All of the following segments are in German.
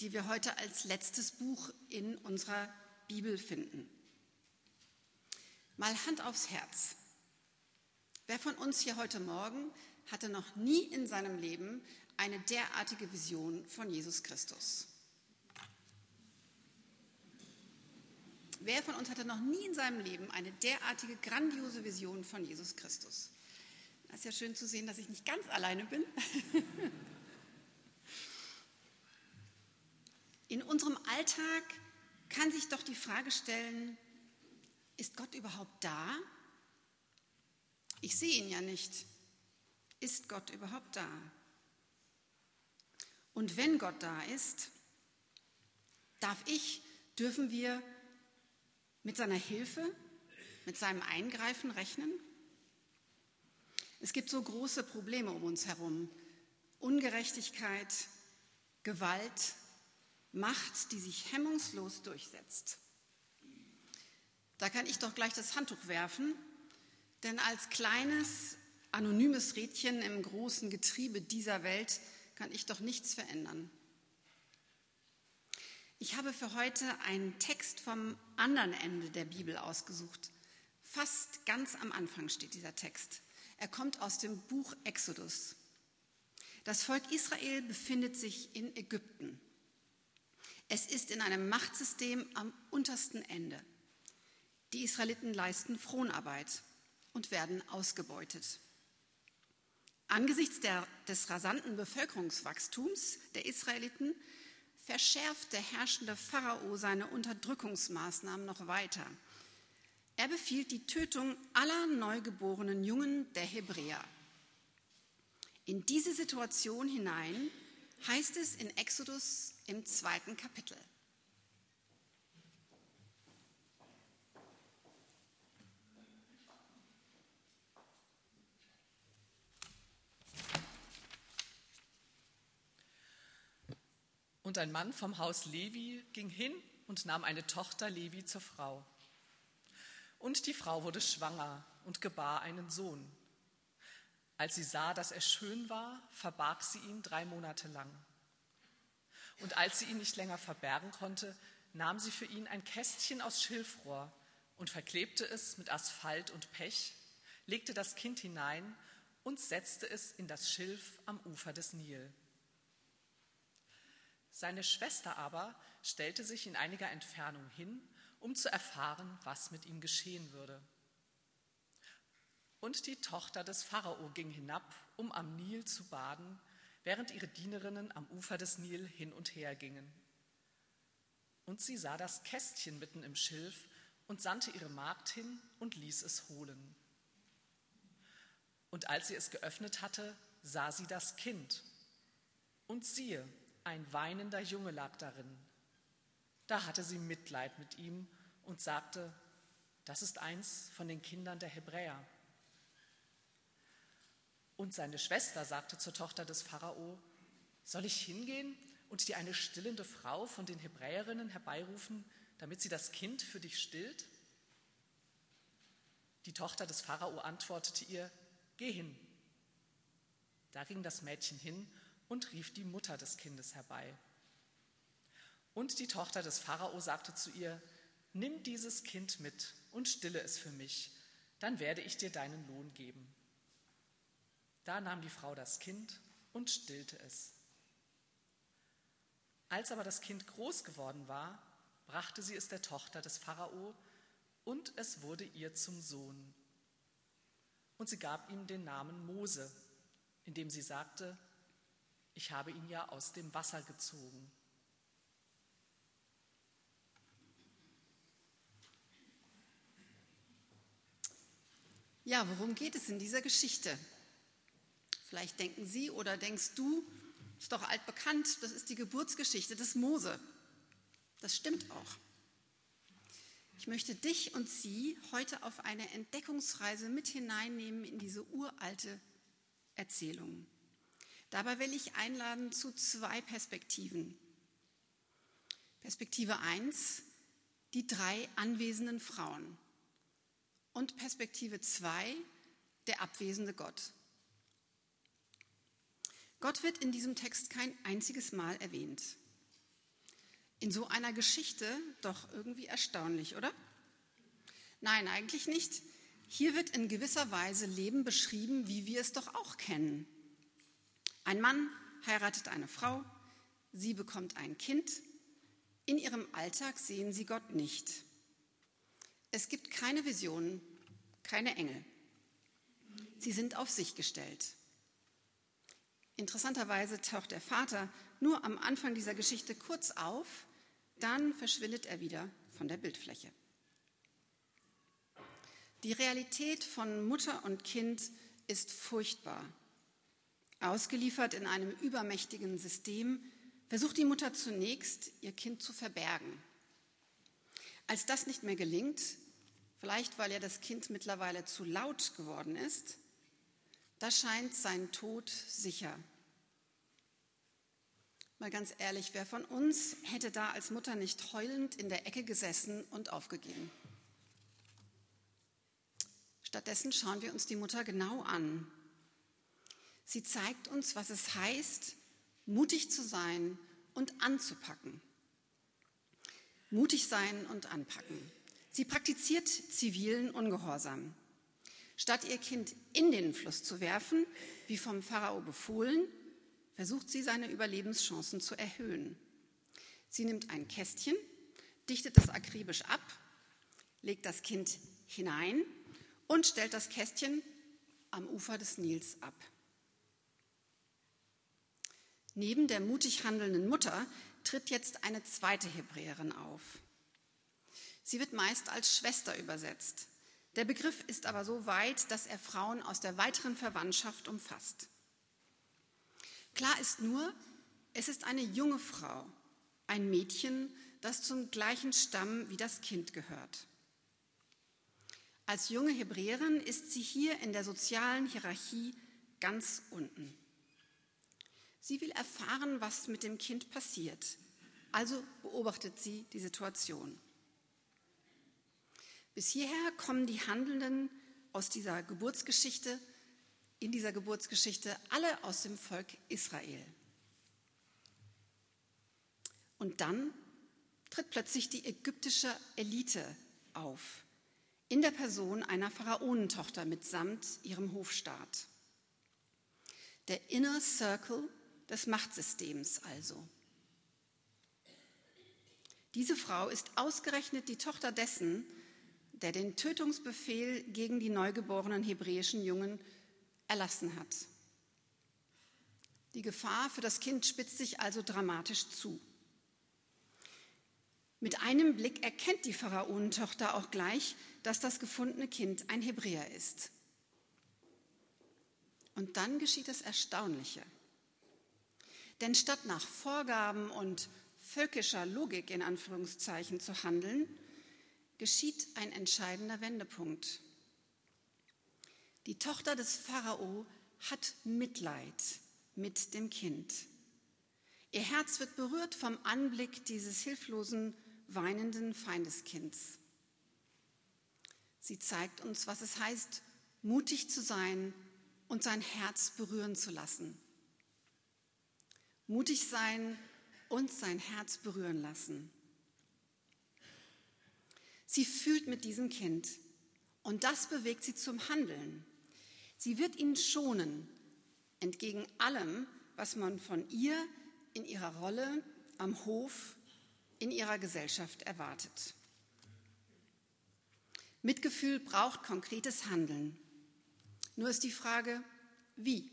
die wir heute als letztes Buch in unserer Bibel finden. Mal Hand aufs Herz. Wer von uns hier heute Morgen hatte noch nie in seinem Leben eine derartige Vision von Jesus Christus? Wer von uns hatte noch nie in seinem Leben eine derartige grandiose Vision von Jesus Christus? Es ist ja schön zu sehen, dass ich nicht ganz alleine bin. In unserem Alltag kann sich doch die Frage stellen, ist Gott überhaupt da? Ich sehe ihn ja nicht. Ist Gott überhaupt da? Und wenn Gott da ist, darf ich, dürfen wir mit seiner Hilfe, mit seinem Eingreifen rechnen? Es gibt so große Probleme um uns herum. Ungerechtigkeit, Gewalt, Macht, die sich hemmungslos durchsetzt. Da kann ich doch gleich das Handtuch werfen, denn als kleines, anonymes Rädchen im großen Getriebe dieser Welt kann ich doch nichts verändern. Ich habe für heute einen Text vom anderen Ende der Bibel ausgesucht. Fast ganz am Anfang steht dieser Text. Er kommt aus dem Buch Exodus. Das Volk Israel befindet sich in Ägypten. Es ist in einem Machtsystem am untersten Ende. Die Israeliten leisten Fronarbeit und werden ausgebeutet. Angesichts der, des rasanten Bevölkerungswachstums der Israeliten verschärft der herrschende Pharao seine Unterdrückungsmaßnahmen noch weiter. Er befiehlt die Tötung aller neugeborenen Jungen der Hebräer. In diese Situation hinein heißt es in Exodus im zweiten Kapitel. Und ein Mann vom Haus Levi ging hin und nahm eine Tochter Levi zur Frau. Und die Frau wurde schwanger und gebar einen Sohn. Als sie sah, dass er schön war, verbarg sie ihn drei Monate lang. Und als sie ihn nicht länger verbergen konnte, nahm sie für ihn ein Kästchen aus Schilfrohr und verklebte es mit Asphalt und Pech, legte das Kind hinein und setzte es in das Schilf am Ufer des Nil. Seine Schwester aber stellte sich in einiger Entfernung hin um zu erfahren, was mit ihm geschehen würde. Und die Tochter des Pharao ging hinab, um am Nil zu baden, während ihre Dienerinnen am Ufer des Nil hin und her gingen. Und sie sah das Kästchen mitten im Schilf und sandte ihre Magd hin und ließ es holen. Und als sie es geöffnet hatte, sah sie das Kind. Und siehe, ein weinender Junge lag darin. Da hatte sie Mitleid mit ihm und sagte, das ist eins von den Kindern der Hebräer. Und seine Schwester sagte zur Tochter des Pharao, soll ich hingehen und dir eine stillende Frau von den Hebräerinnen herbeirufen, damit sie das Kind für dich stillt? Die Tochter des Pharao antwortete ihr, geh hin. Da ging das Mädchen hin und rief die Mutter des Kindes herbei. Und die Tochter des Pharao sagte zu ihr, nimm dieses Kind mit und stille es für mich, dann werde ich dir deinen Lohn geben. Da nahm die Frau das Kind und stillte es. Als aber das Kind groß geworden war, brachte sie es der Tochter des Pharao und es wurde ihr zum Sohn. Und sie gab ihm den Namen Mose, indem sie sagte, ich habe ihn ja aus dem Wasser gezogen. Ja, worum geht es in dieser Geschichte? Vielleicht denken Sie oder denkst du, ist doch altbekannt, das ist die Geburtsgeschichte des Mose. Das stimmt auch. Ich möchte dich und Sie heute auf eine Entdeckungsreise mit hineinnehmen in diese uralte Erzählung. Dabei will ich einladen zu zwei Perspektiven. Perspektive 1, die drei anwesenden Frauen und Perspektive 2, der abwesende Gott. Gott wird in diesem Text kein einziges Mal erwähnt. In so einer Geschichte doch irgendwie erstaunlich, oder? Nein, eigentlich nicht. Hier wird in gewisser Weise Leben beschrieben, wie wir es doch auch kennen. Ein Mann heiratet eine Frau, sie bekommt ein Kind. In ihrem Alltag sehen sie Gott nicht. Es gibt keine Visionen, keine Engel. Sie sind auf sich gestellt. Interessanterweise taucht der Vater nur am Anfang dieser Geschichte kurz auf, dann verschwindet er wieder von der Bildfläche. Die Realität von Mutter und Kind ist furchtbar. Ausgeliefert in einem übermächtigen System versucht die Mutter zunächst, ihr Kind zu verbergen. Als das nicht mehr gelingt, vielleicht weil ihr das Kind mittlerweile zu laut geworden ist, da scheint sein Tod sicher. Mal ganz ehrlich, wer von uns hätte da als Mutter nicht heulend in der Ecke gesessen und aufgegeben? Stattdessen schauen wir uns die Mutter genau an. Sie zeigt uns, was es heißt, mutig zu sein und anzupacken. Mutig sein und anpacken. Sie praktiziert zivilen Ungehorsam. Statt ihr Kind in den Fluss zu werfen, wie vom Pharao befohlen, versucht sie seine Überlebenschancen zu erhöhen. Sie nimmt ein Kästchen, dichtet es akribisch ab, legt das Kind hinein und stellt das Kästchen am Ufer des Nils ab. Neben der mutig handelnden Mutter tritt jetzt eine zweite Hebräerin auf. Sie wird meist als Schwester übersetzt. Der Begriff ist aber so weit, dass er Frauen aus der weiteren Verwandtschaft umfasst. Klar ist nur, es ist eine junge Frau, ein Mädchen, das zum gleichen Stamm wie das Kind gehört. Als junge Hebräerin ist sie hier in der sozialen Hierarchie ganz unten. Sie will erfahren, was mit dem Kind passiert. Also beobachtet sie die Situation. Bis hierher kommen die Handelnden aus dieser Geburtsgeschichte in dieser Geburtsgeschichte alle aus dem Volk Israel. Und dann tritt plötzlich die ägyptische Elite auf, in der Person einer Pharaonentochter mitsamt ihrem Hofstaat. Der Inner Circle des Machtsystems also. Diese Frau ist ausgerechnet die Tochter dessen, der den Tötungsbefehl gegen die neugeborenen hebräischen Jungen erlassen hat. Die Gefahr für das Kind spitzt sich also dramatisch zu. Mit einem Blick erkennt die Pharaonentochter auch gleich, dass das gefundene Kind ein Hebräer ist. Und dann geschieht das Erstaunliche. Denn statt nach Vorgaben und völkischer Logik in Anführungszeichen zu handeln, geschieht ein entscheidender Wendepunkt. Die Tochter des Pharao hat Mitleid mit dem Kind. Ihr Herz wird berührt vom Anblick dieses hilflosen, weinenden Feindeskinds. Sie zeigt uns, was es heißt, mutig zu sein und sein Herz berühren zu lassen. Mutig sein und sein Herz berühren lassen. Sie fühlt mit diesem Kind und das bewegt sie zum Handeln. Sie wird ihn schonen, entgegen allem, was man von ihr in ihrer Rolle am Hof, in ihrer Gesellschaft erwartet. Mitgefühl braucht konkretes Handeln. Nur ist die Frage, wie?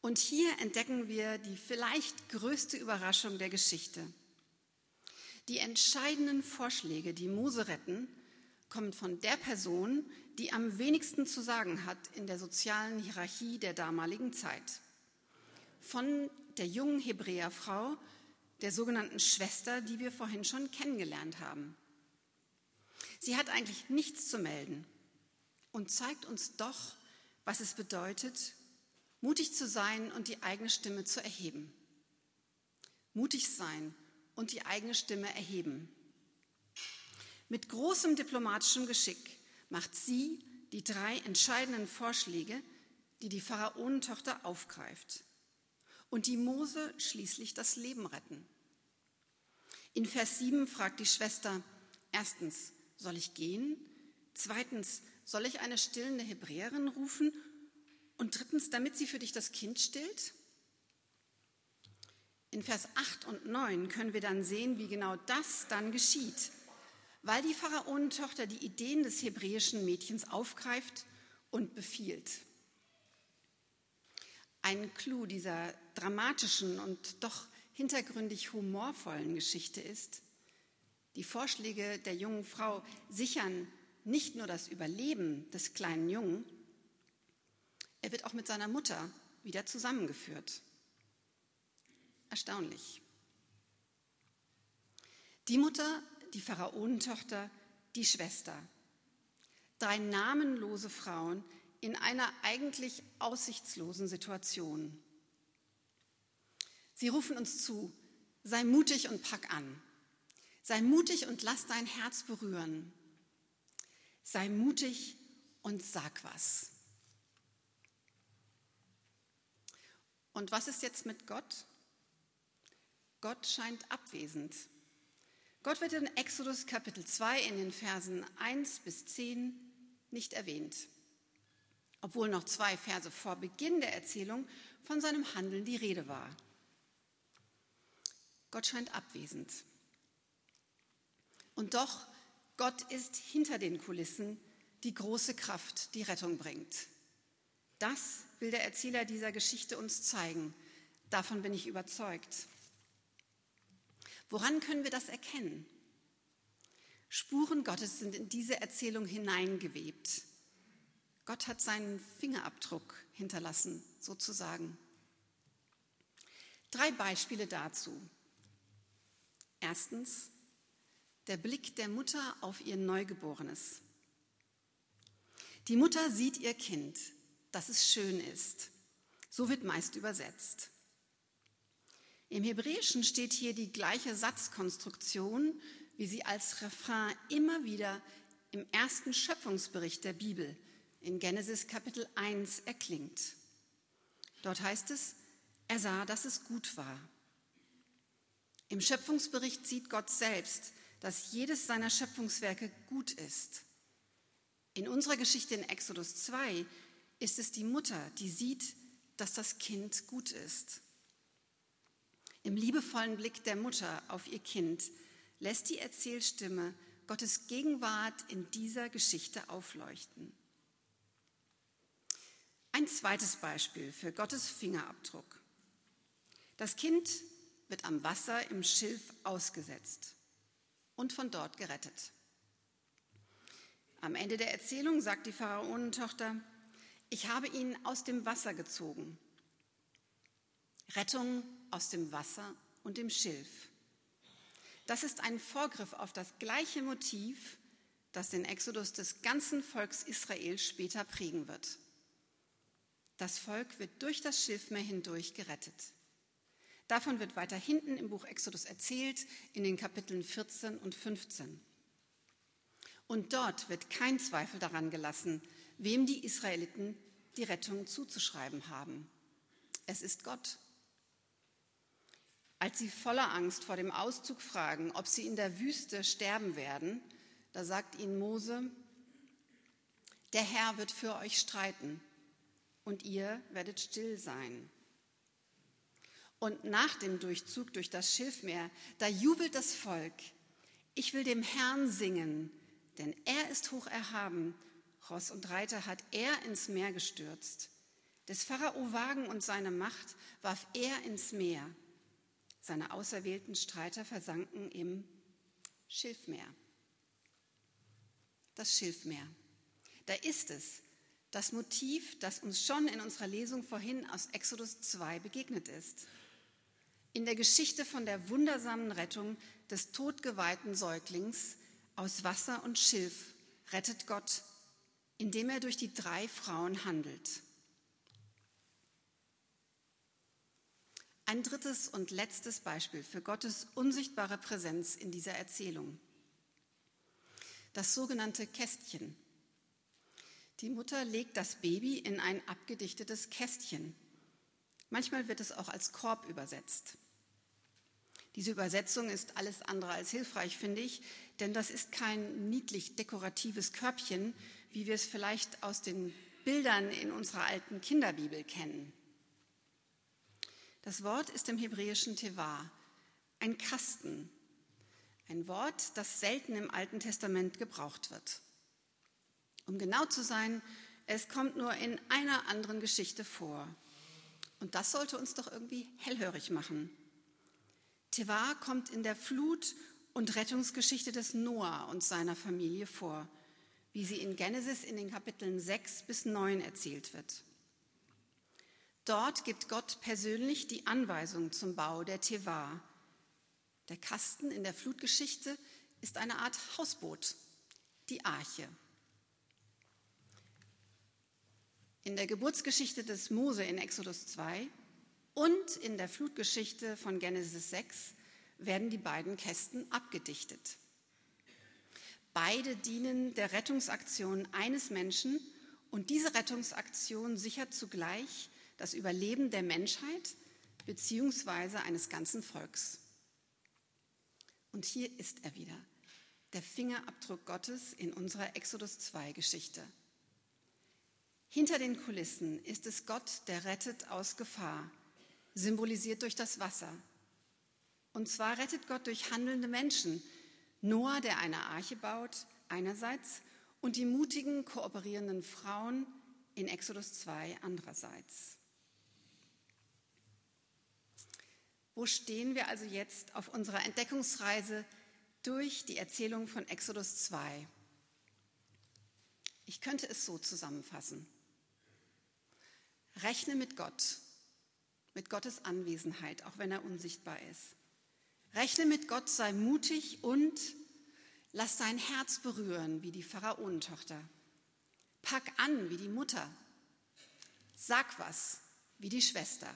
Und hier entdecken wir die vielleicht größte Überraschung der Geschichte. Die entscheidenden Vorschläge, die Mose retten, kommen von der Person, die am wenigsten zu sagen hat in der sozialen Hierarchie der damaligen Zeit. Von der jungen Hebräerfrau, der sogenannten Schwester, die wir vorhin schon kennengelernt haben. Sie hat eigentlich nichts zu melden und zeigt uns doch, was es bedeutet, mutig zu sein und die eigene Stimme zu erheben. Mutig sein und die eigene Stimme erheben. Mit großem diplomatischem Geschick macht sie die drei entscheidenden Vorschläge, die die Pharaonentochter aufgreift. und die Mose schließlich das Leben retten. In Vers 7 fragt die Schwester, erstens, soll ich gehen? Zweitens, soll ich eine stillende Hebräerin rufen? Und drittens, damit sie für dich das Kind stillt? In Vers 8 und 9 können wir dann sehen, wie genau das dann geschieht, weil die Pharaonentochter die Ideen des hebräischen Mädchens aufgreift und befiehlt. Ein Clou dieser dramatischen und doch hintergründig humorvollen Geschichte ist, die Vorschläge der jungen Frau sichern nicht nur das Überleben des kleinen Jungen, er wird auch mit seiner Mutter wieder zusammengeführt. Erstaunlich. Die Mutter, die Pharaonentochter, die Schwester. Drei namenlose Frauen in einer eigentlich aussichtslosen Situation. Sie rufen uns zu, sei mutig und pack an. Sei mutig und lass dein Herz berühren. Sei mutig und sag was. Und was ist jetzt mit Gott? Gott scheint abwesend. Gott wird in Exodus Kapitel 2 in den Versen 1 bis 10 nicht erwähnt, obwohl noch zwei Verse vor Beginn der Erzählung von seinem Handeln die Rede war. Gott scheint abwesend. Und doch, Gott ist hinter den Kulissen die große Kraft, die Rettung bringt. Das will der Erzähler dieser Geschichte uns zeigen. Davon bin ich überzeugt. Woran können wir das erkennen? Spuren Gottes sind in diese Erzählung hineingewebt. Gott hat seinen Fingerabdruck hinterlassen, sozusagen. Drei Beispiele dazu. Erstens, der Blick der Mutter auf ihr Neugeborenes. Die Mutter sieht ihr Kind, dass es schön ist. So wird meist übersetzt. Im Hebräischen steht hier die gleiche Satzkonstruktion, wie sie als Refrain immer wieder im ersten Schöpfungsbericht der Bibel in Genesis Kapitel 1 erklingt. Dort heißt es, er sah, dass es gut war. Im Schöpfungsbericht sieht Gott selbst, dass jedes seiner Schöpfungswerke gut ist. In unserer Geschichte in Exodus 2 ist es die Mutter, die sieht, dass das Kind gut ist. Im liebevollen Blick der Mutter auf ihr Kind lässt die Erzählstimme Gottes Gegenwart in dieser Geschichte aufleuchten. Ein zweites Beispiel für Gottes Fingerabdruck. Das Kind wird am Wasser im Schilf ausgesetzt und von dort gerettet. Am Ende der Erzählung sagt die Pharaonentochter, ich habe ihn aus dem Wasser gezogen. Rettung aus dem Wasser und dem Schilf. Das ist ein Vorgriff auf das gleiche Motiv, das den Exodus des ganzen Volks Israel später prägen wird. Das Volk wird durch das Schilfmeer hindurch gerettet. Davon wird weiter hinten im Buch Exodus erzählt, in den Kapiteln 14 und 15. Und dort wird kein Zweifel daran gelassen, wem die Israeliten die Rettung zuzuschreiben haben. Es ist Gott. Als sie voller Angst vor dem Auszug fragen, ob sie in der Wüste sterben werden, da sagt ihnen Mose, der Herr wird für euch streiten und ihr werdet still sein. Und nach dem Durchzug durch das Schilfmeer, da jubelt das Volk, ich will dem Herrn singen, denn er ist hoch erhaben, Ross und Reiter hat er ins Meer gestürzt. Des Pharao Wagen und seine Macht warf er ins Meer. Seine auserwählten Streiter versanken im Schilfmeer. Das Schilfmeer. Da ist es, das Motiv, das uns schon in unserer Lesung vorhin aus Exodus 2 begegnet ist. In der Geschichte von der wundersamen Rettung des todgeweihten Säuglings aus Wasser und Schilf rettet Gott, indem er durch die drei Frauen handelt. Ein drittes und letztes Beispiel für Gottes unsichtbare Präsenz in dieser Erzählung. Das sogenannte Kästchen. Die Mutter legt das Baby in ein abgedichtetes Kästchen. Manchmal wird es auch als Korb übersetzt. Diese Übersetzung ist alles andere als hilfreich, finde ich, denn das ist kein niedlich dekoratives Körbchen, wie wir es vielleicht aus den Bildern in unserer alten Kinderbibel kennen. Das Wort ist im Hebräischen Teva, ein Kasten, ein Wort, das selten im Alten Testament gebraucht wird. Um genau zu sein, es kommt nur in einer anderen Geschichte vor. Und das sollte uns doch irgendwie hellhörig machen. Teva kommt in der Flut- und Rettungsgeschichte des Noah und seiner Familie vor, wie sie in Genesis in den Kapiteln 6 bis 9 erzählt wird. Dort gibt Gott persönlich die Anweisung zum Bau der Teva. Der Kasten in der Flutgeschichte ist eine Art Hausboot, die Arche. In der Geburtsgeschichte des Mose in Exodus 2 und in der Flutgeschichte von Genesis 6 werden die beiden Kästen abgedichtet. Beide dienen der Rettungsaktion eines Menschen und diese Rettungsaktion sichert zugleich das Überleben der Menschheit beziehungsweise eines ganzen Volks. Und hier ist er wieder, der Fingerabdruck Gottes in unserer Exodus 2 Geschichte. Hinter den Kulissen ist es Gott, der rettet aus Gefahr, symbolisiert durch das Wasser. Und zwar rettet Gott durch handelnde Menschen. Noah, der eine Arche baut, einerseits, und die mutigen, kooperierenden Frauen in Exodus 2 andererseits. Wo stehen wir also jetzt auf unserer Entdeckungsreise durch die Erzählung von Exodus 2? Ich könnte es so zusammenfassen. Rechne mit Gott, mit Gottes Anwesenheit, auch wenn er unsichtbar ist. Rechne mit Gott, sei mutig und lass dein Herz berühren wie die Pharaonentochter. Pack an wie die Mutter. Sag was wie die Schwester.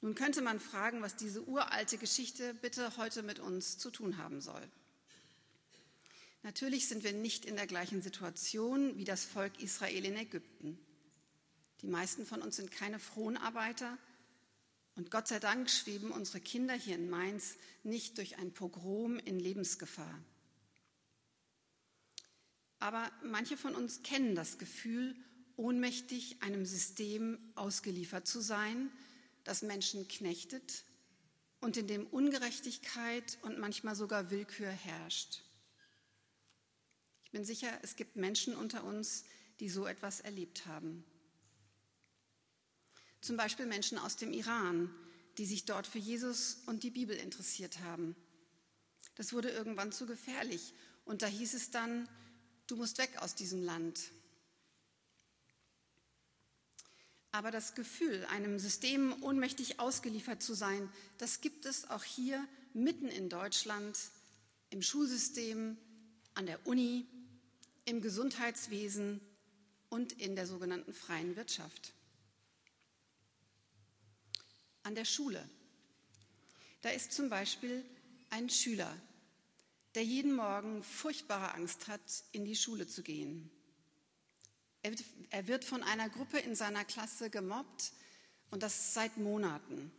Nun könnte man fragen, was diese uralte Geschichte bitte heute mit uns zu tun haben soll. Natürlich sind wir nicht in der gleichen Situation wie das Volk Israel in Ägypten. Die meisten von uns sind keine Fronarbeiter und Gott sei Dank schweben unsere Kinder hier in Mainz nicht durch ein Pogrom in Lebensgefahr. Aber manche von uns kennen das Gefühl, ohnmächtig einem System ausgeliefert zu sein, das Menschen knechtet und in dem Ungerechtigkeit und manchmal sogar Willkür herrscht. Ich bin sicher, es gibt Menschen unter uns, die so etwas erlebt haben. Zum Beispiel Menschen aus dem Iran, die sich dort für Jesus und die Bibel interessiert haben. Das wurde irgendwann zu gefährlich und da hieß es dann, du musst weg aus diesem Land. Aber das Gefühl, einem System ohnmächtig ausgeliefert zu sein, das gibt es auch hier mitten in Deutschland, im Schulsystem, an der Uni, im Gesundheitswesen und in der sogenannten freien Wirtschaft. An der Schule. Da ist zum Beispiel ein Schüler, der jeden Morgen furchtbare Angst hat, in die Schule zu gehen. Er wird von einer Gruppe in seiner Klasse gemobbt und das seit Monaten.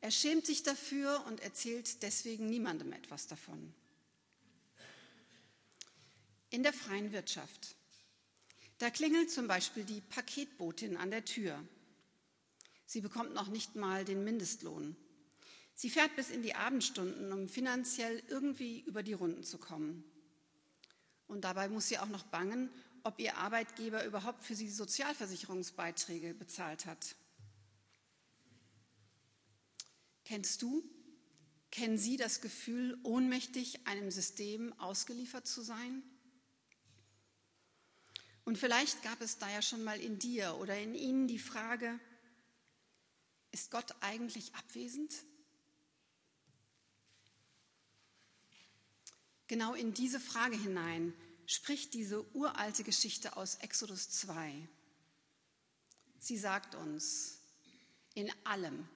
Er schämt sich dafür und erzählt deswegen niemandem etwas davon. In der freien Wirtschaft. Da klingelt zum Beispiel die Paketbotin an der Tür. Sie bekommt noch nicht mal den Mindestlohn. Sie fährt bis in die Abendstunden, um finanziell irgendwie über die Runden zu kommen. Und dabei muss sie auch noch bangen, ob ihr Arbeitgeber überhaupt für sie Sozialversicherungsbeiträge bezahlt hat. Kennst du, kennen Sie das Gefühl, ohnmächtig einem System ausgeliefert zu sein? Und vielleicht gab es da ja schon mal in dir oder in Ihnen die Frage, ist Gott eigentlich abwesend? Genau in diese Frage hinein spricht diese uralte Geschichte aus Exodus 2. Sie sagt uns, in allem,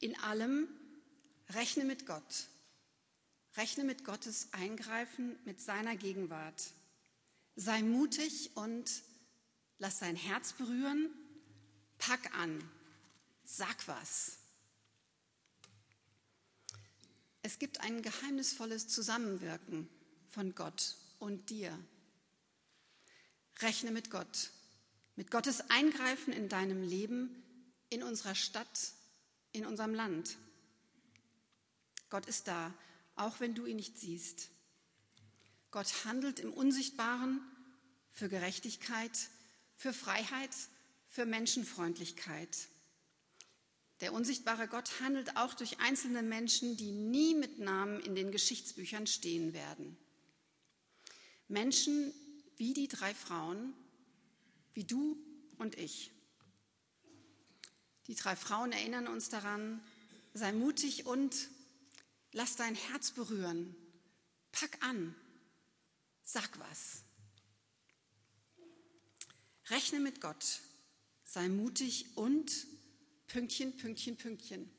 in allem rechne mit Gott. Rechne mit Gottes Eingreifen, mit seiner Gegenwart. Sei mutig und Lass dein Herz berühren. Pack an. Sag was. Es gibt ein geheimnisvolles Zusammenwirken von Gott und dir. Rechne mit Gott, mit Gottes Eingreifen in deinem Leben, in unserer Stadt, in unserem Land. Gott ist da, auch wenn du ihn nicht siehst. Gott handelt im Unsichtbaren für Gerechtigkeit, für Freiheit, für Menschenfreundlichkeit. Der unsichtbare Gott handelt auch durch einzelne Menschen, die nie mit Namen in den Geschichtsbüchern stehen werden. Menschen wie die drei Frauen, wie du und ich. Die drei Frauen erinnern uns daran, sei mutig und lass dein Herz berühren. Pack an, sag was. Rechne mit Gott, sei mutig und Pünktchen, Pünktchen, Pünktchen.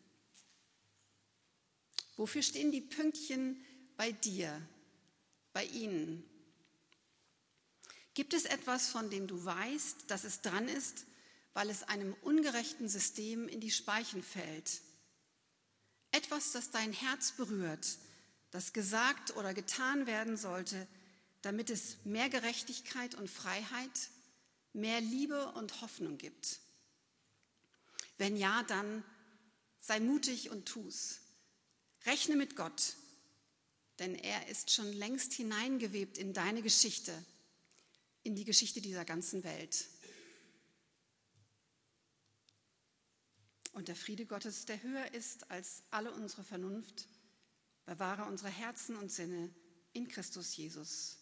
Wofür stehen die Pünktchen bei dir, bei Ihnen? Gibt es etwas, von dem du weißt, dass es dran ist, weil es einem ungerechten System in die Speichen fällt? Etwas, das dein Herz berührt, das gesagt oder getan werden sollte, damit es mehr Gerechtigkeit und Freiheit, mehr Liebe und Hoffnung gibt. Wenn ja, dann sei mutig und tu's. Rechne mit Gott, denn er ist schon längst hineingewebt in deine Geschichte, in die Geschichte dieser ganzen Welt. Und der Friede Gottes, der höher ist als alle unsere Vernunft, bewahre unsere Herzen und Sinne in Christus Jesus.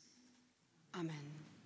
Amen.